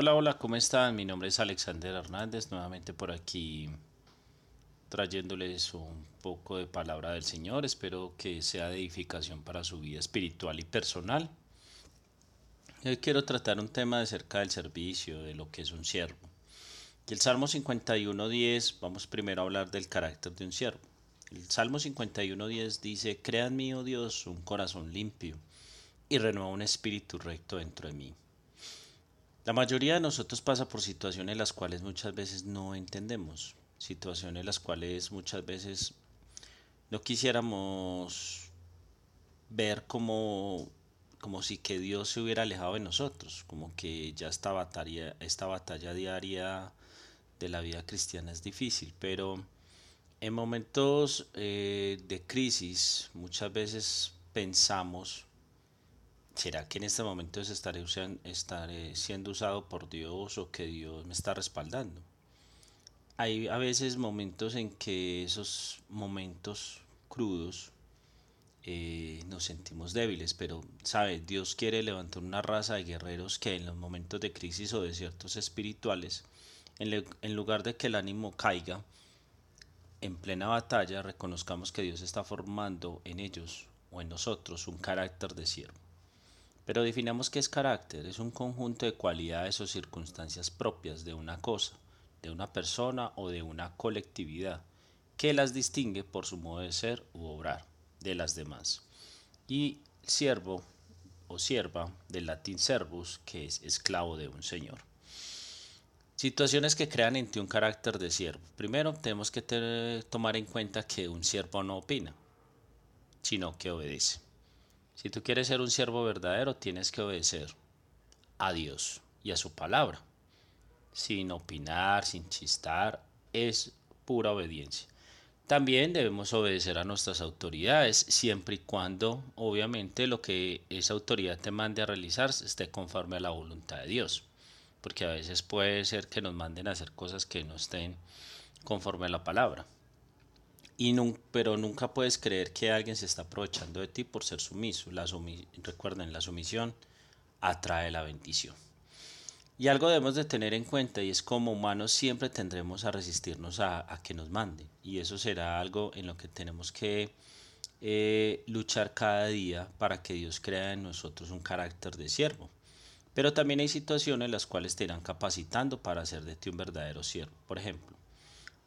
Hola, hola, ¿cómo están? Mi nombre es Alexander Hernández, nuevamente por aquí trayéndoles un poco de palabra del Señor. Espero que sea de edificación para su vida espiritual y personal. Hoy quiero tratar un tema de cerca del servicio, de lo que es un siervo. Y el Salmo 51.10, vamos primero a hablar del carácter de un siervo. El Salmo 51.10 dice, Crea en mí, oh Dios, un corazón limpio y renueva un espíritu recto dentro de mí. La mayoría de nosotros pasa por situaciones las cuales muchas veces no entendemos situaciones las cuales muchas veces no quisiéramos ver como, como si que Dios se hubiera alejado de nosotros, como que ya esta batalla, esta batalla diaria de la vida cristiana es difícil, pero en momentos eh, de crisis muchas veces pensamos, ¿será que en este momento estaré, siendo usado por Dios o que Dios me está respaldando? hay a veces momentos en que esos momentos crudos eh, nos sentimos débiles, pero, ¿sabe? Dios quiere levantar una raza de guerreros que en los momentos de crisis o desiertos espirituales, en, en lugar de que el ánimo caiga, en plena batalla reconozcamos que Dios está formando en ellos o en nosotros un carácter de siervo. Pero definamos qué es carácter, es un conjunto de cualidades o circunstancias propias de una cosa de una persona o de una colectividad, que las distingue por su modo de ser u obrar de las demás. Y siervo o sierva, del latín servus, que es esclavo de un señor. Situaciones que crean en ti un carácter de siervo. Primero, tenemos que tomar en cuenta que un siervo no opina, sino que obedece. Si tú quieres ser un siervo verdadero, tienes que obedecer a Dios y a su palabra sin opinar, sin chistar, es pura obediencia. También debemos obedecer a nuestras autoridades, siempre y cuando, obviamente, lo que esa autoridad te mande a realizar esté conforme a la voluntad de Dios. Porque a veces puede ser que nos manden a hacer cosas que no estén conforme a la palabra. Pero nunca puedes creer que alguien se está aprovechando de ti por ser sumiso. La recuerden, la sumisión atrae la bendición. Y algo debemos de tener en cuenta y es como humanos siempre tendremos a resistirnos a, que nos mande. Y eso será algo en lo que tenemos que eh, luchar cada día para que Dios crea en nosotros un carácter de siervo. Pero también hay situaciones en las cuales te irán capacitando para hacer de ti un verdadero siervo. Por ejemplo,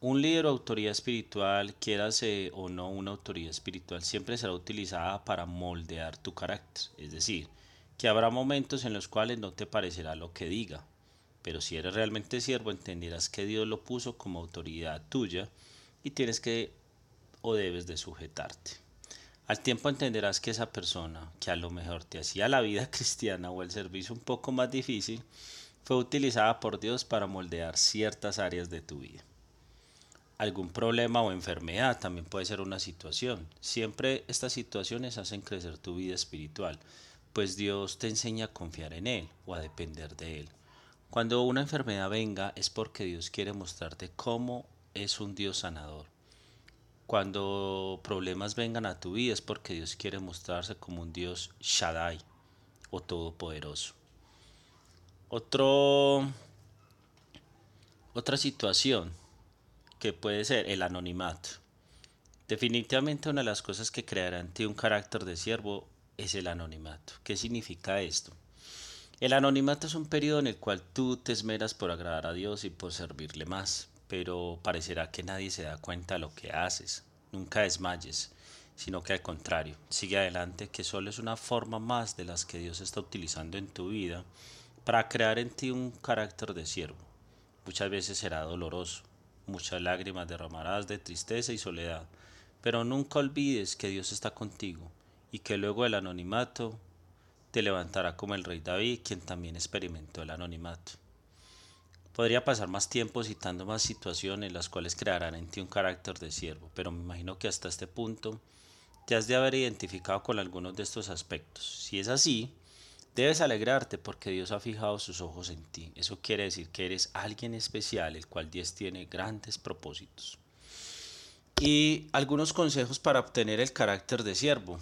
un líder o autoridad espiritual, quieras o no una autoridad espiritual, siempre será utilizada para moldear tu carácter. Es decir, que habrá momentos en los cuales no te parecerá lo que diga, pero si eres realmente siervo entenderás que Dios lo puso como autoridad tuya y tienes que o debes de sujetarte. Al tiempo entenderás que esa persona que a lo mejor te hacía la vida cristiana o el servicio un poco más difícil, fue utilizada por Dios para moldear ciertas áreas de tu vida. Algún problema o enfermedad también puede ser una situación. Siempre estas situaciones hacen crecer tu vida espiritual pues Dios te enseña a confiar en Él o a depender de Él. Cuando una enfermedad venga es porque Dios quiere mostrarte cómo es un Dios sanador. Cuando problemas vengan a tu vida es porque Dios quiere mostrarse como un Dios Shaddai o Todopoderoso. Otra situación que puede ser el anonimato. Definitivamente una de las cosas que creará en ti un carácter de siervo es el anonimato. ¿Qué significa esto? El anonimato es un periodo en el cual tú te esmeras por agradar a Dios y por servirle más, pero parecerá que nadie se da cuenta de lo que haces. Nunca desmayes, sino que al contrario, sigue adelante, que solo es una forma más de las que Dios está utilizando en tu vida para crear en ti un carácter de siervo. Muchas veces será doloroso, muchas lágrimas derramarás de tristeza y soledad, pero nunca olvides que Dios está contigo y que luego el anonimato te levantará como el rey David, quien también experimentó el anonimato. Podría pasar más tiempo citando más situaciones las cuales crearán en ti un carácter de siervo, pero me imagino que hasta este punto te has de haber identificado con algunos de estos aspectos. Si es así, debes alegrarte porque Dios ha fijado sus ojos en ti. Eso quiere decir que eres alguien especial, el cual Dios tiene grandes propósitos. Y algunos consejos para obtener el carácter de siervo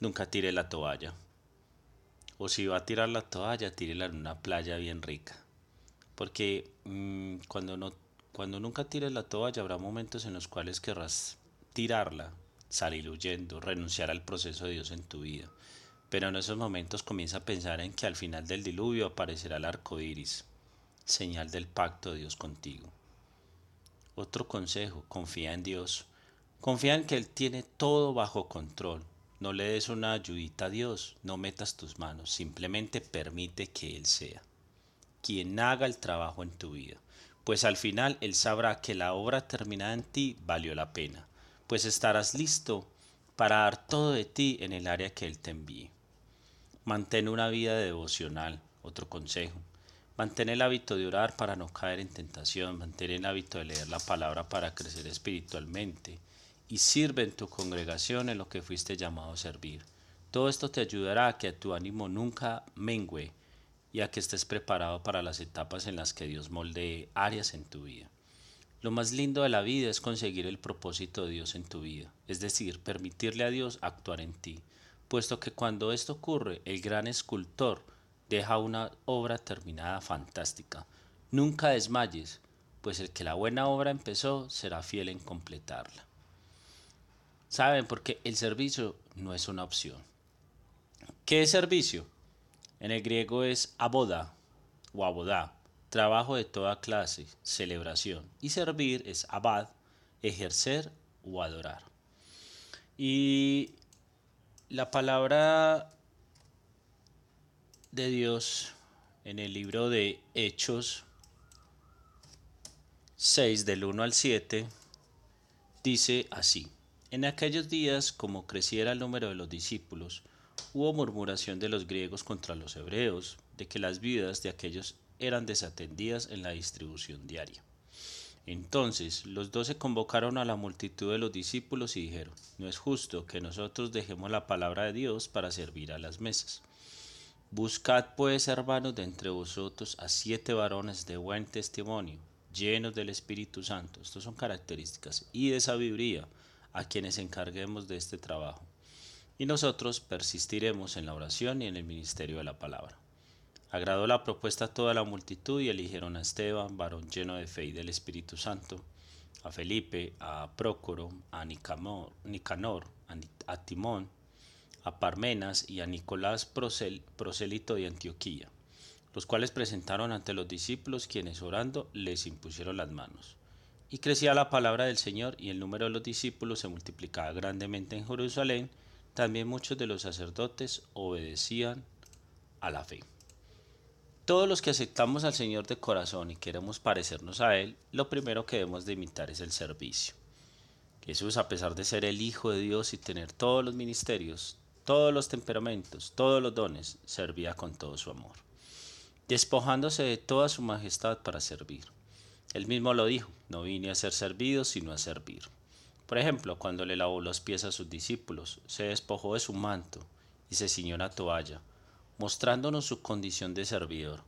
nunca tire la toalla. O si va a tirar la toalla, tírela en una playa bien rica. Porque mm, cuando, no, cuando nunca tires la toalla habrá momentos en los cuales querrás tirarla, salir huyendo, renunciar al proceso de Dios en tu vida. Pero en esos momentos comienza a pensar en que al final del diluvio aparecerá el arco iris, señal del pacto de Dios contigo. Otro consejo, confía en Dios. Confía en que Él tiene todo bajo control. No le des una ayudita a Dios, no metas tus manos, simplemente permite que Él sea quien haga el trabajo en tu vida, pues al final Él sabrá que la obra terminada en ti valió la pena, pues estarás listo para dar todo de ti en el área que Él te envíe. Mantén una vida devocional, otro consejo. Mantén el hábito de orar para no caer en tentación, mantén el hábito de leer la palabra para crecer espiritualmente y sirve en tu congregación en lo que fuiste llamado a servir. Todo esto te ayudará a que tu ánimo nunca mengüe y a que estés preparado para las etapas en las que Dios moldee áreas en tu vida. Lo más lindo de la vida es conseguir el propósito de Dios en tu vida, es decir, permitirle a Dios actuar en ti, puesto que cuando esto ocurre, el gran escultor deja una obra terminada fantástica. Nunca desmayes, pues el que la buena obra empezó será fiel en completarla. ¿Saben? Porque el servicio no es una opción. ¿Qué es servicio? En el griego es aboda o abodá, trabajo de toda clase, celebración. Y servir es abad, ejercer o adorar. Y la palabra de Dios en el libro de Hechos 6 del 1 al 7 dice así. En aquellos días, como creciera el número de los discípulos, Hubo murmuración de los griegos contra los hebreos, de que las vidas de aquellos eran desatendidas en la distribución diaria. Entonces los doce convocaron a la multitud de los discípulos y dijeron, no es justo que nosotros dejemos la palabra de Dios para servir a las mesas. Buscad pues, hermanos, de entre vosotros a siete varones de buen testimonio, llenos del Espíritu Santo, estas son características, y de sabiduría, a quienes encarguemos de este trabajo y nosotros persistiremos en la oración y en el ministerio de la palabra. Agradó la propuesta a toda la multitud y eligieron a Esteban, varón lleno de fe y del Espíritu Santo, a Felipe, a Prócoro, a Nicanor, a Timón, a Parmenas y a Nicolás prosélito de Antioquía, los cuales presentaron ante los discípulos quienes orando les impusieron las manos. Y crecía la palabra del Señor y el número de los discípulos se multiplicaba grandemente en Jerusalén, también muchos de los sacerdotes obedecían a la fe. Todos los que aceptamos al Señor de corazón y queremos parecernos a Él, lo primero que debemos de imitar es el servicio. Jesús, a pesar de ser el Hijo de Dios y tener todos los ministerios, todos los temperamentos, todos los dones, servía con todo su amor, despojándose de toda su majestad para servir. Él mismo lo dijo, no vine a ser servido, sino a servir. Por ejemplo, cuando le lavó los pies a sus discípulos, se despojó de su manto y se ciñó una toalla, mostrándonos su condición de servidor.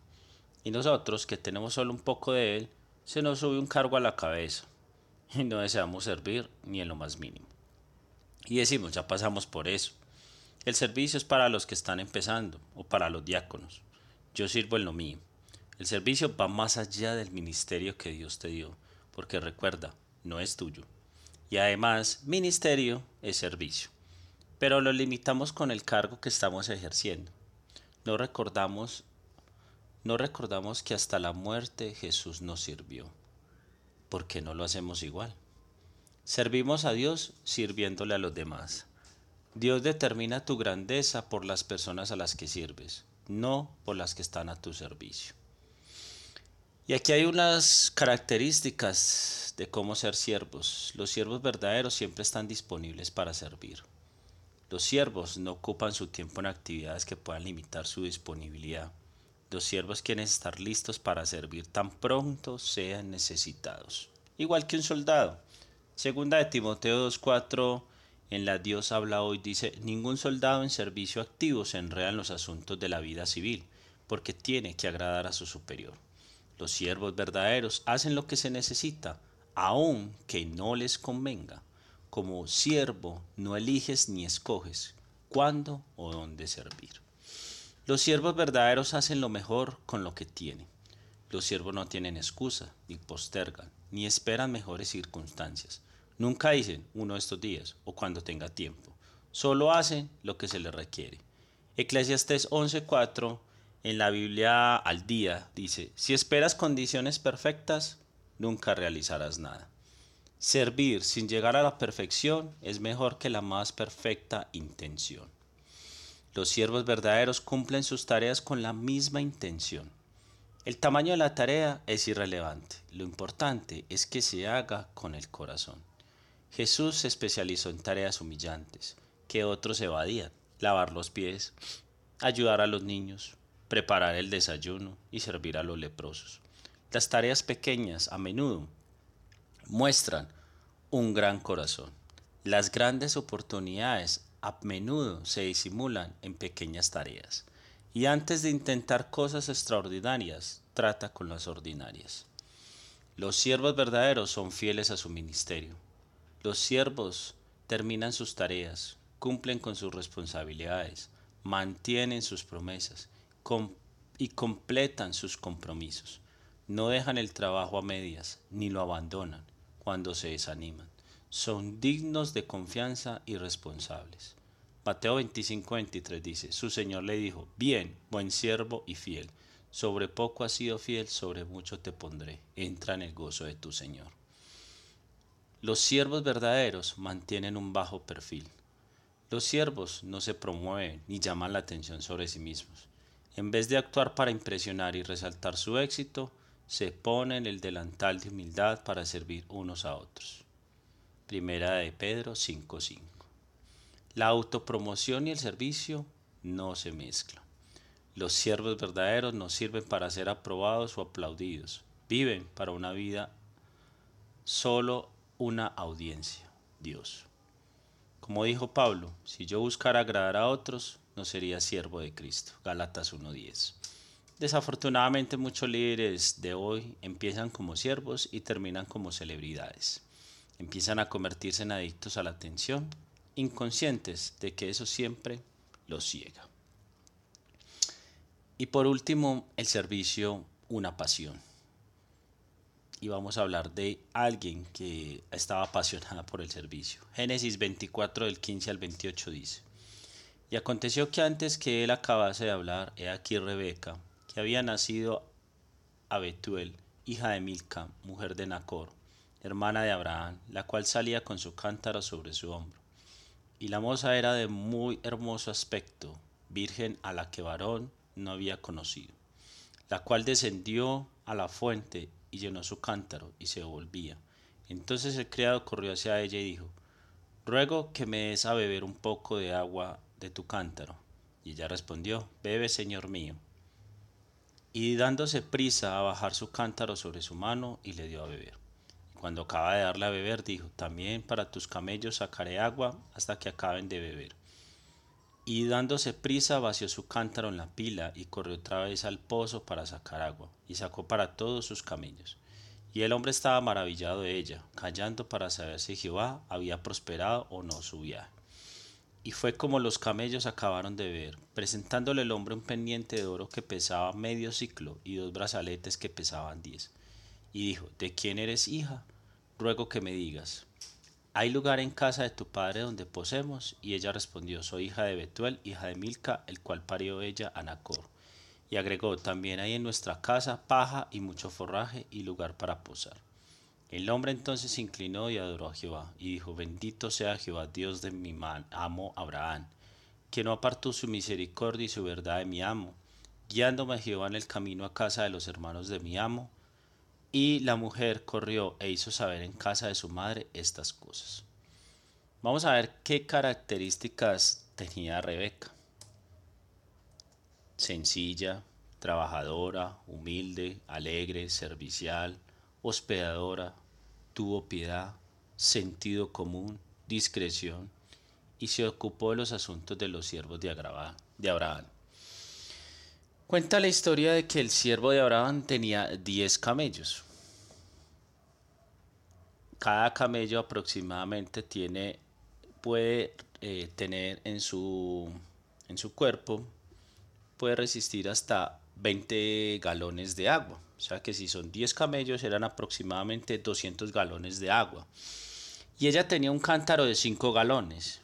Y nosotros, que tenemos solo un poco de él, se nos sube un cargo a la cabeza y no deseamos servir ni en lo más mínimo. Y decimos, ya pasamos por eso. El servicio es para los que están empezando o para los diáconos. Yo sirvo en lo mío. El servicio va más allá del ministerio que Dios te dio, porque recuerda, no es tuyo, y además ministerio es servicio. Pero lo limitamos con el cargo que estamos ejerciendo. No recordamos, no recordamos que hasta la muerte Jesús nos sirvió. ¿Por qué no lo hacemos igual? Servimos a Dios sirviéndole a los demás. Dios determina tu grandeza por las personas a las que sirves, no por las que están a tu servicio. Y aquí hay unas características de cómo ser siervos. Los siervos verdaderos siempre están disponibles para servir. Los siervos no ocupan su tiempo en actividades que puedan limitar su disponibilidad. Los siervos quieren estar listos para servir tan pronto sean necesitados. Igual que un soldado. Segunda de Timoteo 2.4 en la Dios habla hoy dice, ningún soldado en servicio activo se enreda en los asuntos de la vida civil, porque tiene que agradar a su superior. Los siervos verdaderos hacen lo que se necesita, aun que no les convenga. Como siervo no eliges ni escoges cuándo o dónde servir. Los siervos verdaderos hacen lo mejor con lo que tienen. Los siervos no tienen excusa, ni postergan, ni esperan mejores circunstancias. Nunca dicen uno de estos días o cuando tenga tiempo. Solo hacen lo que se les requiere. Eclesiastes 11:4 en la Biblia al día dice, si esperas condiciones perfectas, nunca realizarás nada. Servir sin llegar a la perfección es mejor que la más perfecta intención. Los siervos verdaderos cumplen sus tareas con la misma intención. El tamaño de la tarea es irrelevante. Lo importante es que se haga con el corazón. Jesús se especializó en tareas humillantes que otros evadían. Lavar los pies, ayudar a los niños, preparar el desayuno y servir a los leprosos. Las tareas pequeñas a menudo muestran un gran corazón. Las grandes oportunidades a menudo se disimulan en pequeñas tareas. Y antes de intentar cosas extraordinarias, trata con las ordinarias. Los siervos verdaderos son fieles a su ministerio. Los siervos terminan sus tareas, cumplen con sus responsabilidades, mantienen sus promesas y completan sus compromisos. No dejan el trabajo a medias, ni lo abandonan cuando se desaniman. Son dignos de confianza y responsables. Mateo 25-23 dice, su Señor le dijo, bien, buen siervo y fiel, sobre poco has sido fiel, sobre mucho te pondré, entra en el gozo de tu Señor. Los siervos verdaderos mantienen un bajo perfil. Los siervos no se promueven ni llaman la atención sobre sí mismos. En vez de actuar para impresionar y resaltar su éxito, se ponen el delantal de humildad para servir unos a otros. Primera de Pedro 5:5. La autopromoción y el servicio no se mezclan. Los siervos verdaderos no sirven para ser aprobados o aplaudidos. Viven para una vida solo una audiencia, Dios. Como dijo Pablo, si yo buscara agradar a otros, no sería siervo de Cristo. Galatas 1:10. Desafortunadamente muchos líderes de hoy empiezan como siervos y terminan como celebridades. Empiezan a convertirse en adictos a la atención, inconscientes de que eso siempre los ciega. Y por último, el servicio, una pasión. Y vamos a hablar de alguien que estaba apasionada por el servicio. Génesis 24 del 15 al 28 dice, Y aconteció que antes que él acabase de hablar, he aquí Rebeca, que había nacido a Betuel, hija de Milca, mujer de Nacor, hermana de Abraham, la cual salía con su cántaro sobre su hombro. Y la moza era de muy hermoso aspecto, virgen a la que varón no había conocido, la cual descendió a la fuente y llenó su cántaro y se volvía. Entonces el criado corrió hacia ella y dijo, Ruego que me des a beber un poco de agua de tu cántaro. Y ella respondió, Bebe, señor mío y dándose prisa a bajar su cántaro sobre su mano y le dio a beber. Cuando acaba de darle a beber, dijo, también para tus camellos sacaré agua hasta que acaben de beber. Y dándose prisa vació su cántaro en la pila y corrió otra vez al pozo para sacar agua, y sacó para todos sus camellos. Y el hombre estaba maravillado de ella, callando para saber si Jehová había prosperado o no su viaje. Y fue como los camellos acabaron de ver, presentándole el hombre un pendiente de oro que pesaba medio ciclo y dos brazaletes que pesaban diez. Y dijo, ¿de quién eres hija? Ruego que me digas. ¿Hay lugar en casa de tu padre donde posemos? Y ella respondió, soy hija de Betuel, hija de Milca, el cual parió ella a Nacor. Y agregó, también hay en nuestra casa paja y mucho forraje y lugar para posar. El hombre entonces se inclinó y adoró a Jehová, y dijo, bendito sea Jehová, Dios de mi amo Abraham, que no apartó su misericordia y su verdad de mi amo, guiándome a Jehová en el camino a casa de los hermanos de mi amo. Y la mujer corrió e hizo saber en casa de su madre estas cosas. Vamos a ver qué características tenía Rebeca. Sencilla, trabajadora, humilde, alegre, servicial, hospedadora, tuvo piedad, sentido común, discreción, y se ocupó de los asuntos de los siervos de Abraham. Cuenta la historia de que el siervo de Abraham tenía diez camellos. Cada camello aproximadamente tiene, puede eh, tener en su, en su cuerpo, puede resistir hasta 20 galones de agua. O sea que si son 10 camellos eran aproximadamente 200 galones de agua. Y ella tenía un cántaro de 5 galones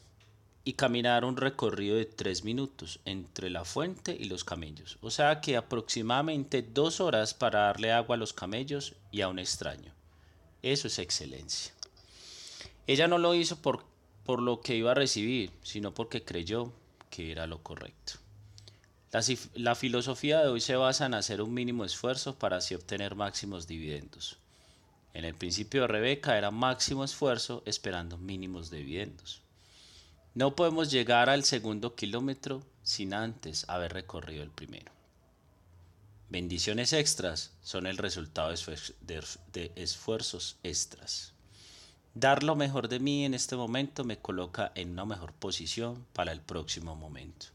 y caminar un recorrido de 3 minutos entre la fuente y los camellos. O sea que aproximadamente 2 horas para darle agua a los camellos y a un extraño. Eso es excelencia. Ella no lo hizo por, por lo que iba a recibir, sino porque creyó que era lo correcto. La, filosofía de hoy se basa en hacer un mínimo esfuerzo para así obtener máximos dividendos. En el principio Rebeca era máximo esfuerzo esperando mínimos dividendos. No podemos llegar al segundo kilómetro sin antes haber recorrido el primero. Bendiciones extras son el resultado de esfuerzos extras. Dar lo mejor de mí en este momento me coloca en una mejor posición para el próximo momento.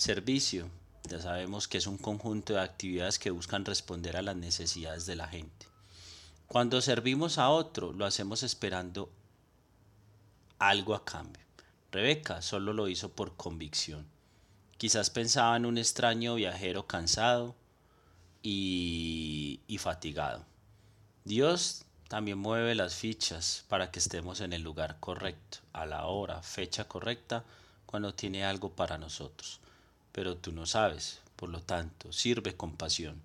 Servicio, ya sabemos que es un conjunto de actividades que buscan responder a las necesidades de la gente. Cuando servimos a otro, lo hacemos esperando algo a cambio. Rebeca solo lo hizo por convicción. Quizás pensaba en un extraño viajero cansado y, y fatigado. Dios también mueve las fichas para que estemos en el lugar correcto, a la hora, fecha correcta, cuando tiene algo para nosotros pero tú no sabes, por lo tanto, sirve con pasión,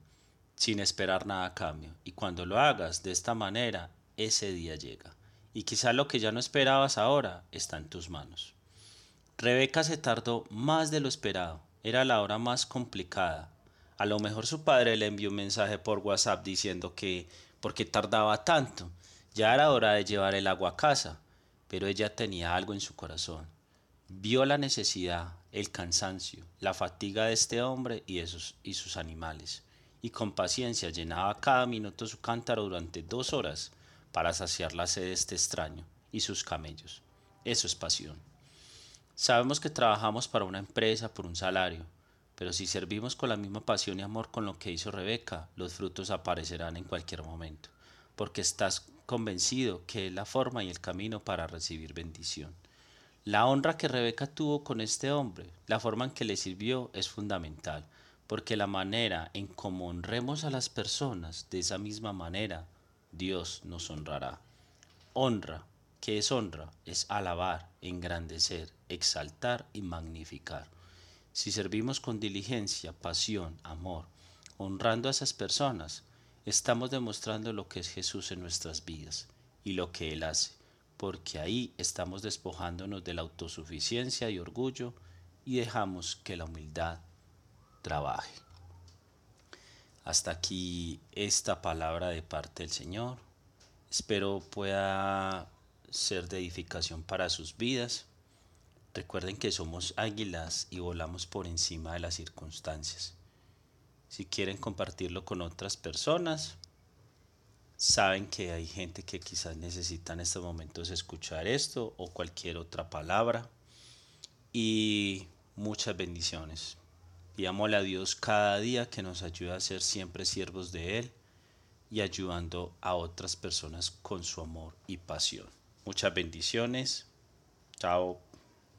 sin esperar nada a cambio, y cuando lo hagas de esta manera, ese día llega, y quizá lo que ya no esperabas ahora está en tus manos. Rebeca se tardó más de lo esperado, era la hora más complicada. A lo mejor su padre le envió un mensaje por WhatsApp diciendo que por qué tardaba tanto, ya era hora de llevar el agua a casa, pero ella tenía algo en su corazón. Vio la necesidad, el cansancio, la fatiga de este hombre y, y sus animales, y con paciencia llenaba cada minuto su cántaro durante dos horas para saciar la sed de este extraño y sus camellos. Eso es pasión. Sabemos que trabajamos para una empresa por un salario, pero si servimos con la misma pasión y amor con lo que hizo Rebeca, los frutos aparecerán en cualquier momento, porque estás convencido que es la forma y el camino para recibir bendición. La honra que Rebeca tuvo con este hombre, la forma en que le sirvió es fundamental, porque la manera en cómo honremos a las personas, de esa misma manera, Dios nos honrará. Honra, ¿qué es honra? Es alabar, engrandecer, exaltar y magnificar. Si servimos con diligencia, pasión, amor, honrando a esas personas, estamos demostrando lo que es Jesús en nuestras vidas y lo que Él hace porque ahí estamos despojándonos de la autosuficiencia y orgullo y dejamos que la humildad trabaje. Hasta aquí esta palabra de parte del Señor. Espero pueda ser de edificación para sus vidas. Recuerden que somos águilas y volamos por encima de las circunstancias. Si quieren compartirlo con otras personas, saben que hay gente que quizás necesita en estos momentos escuchar esto o cualquier otra palabra. Y muchas bendiciones. Pidámosle a Dios cada día que nos ayude a ser siempre siervos de Él y ayudando a otras personas con su amor y pasión. Muchas bendiciones. Chao.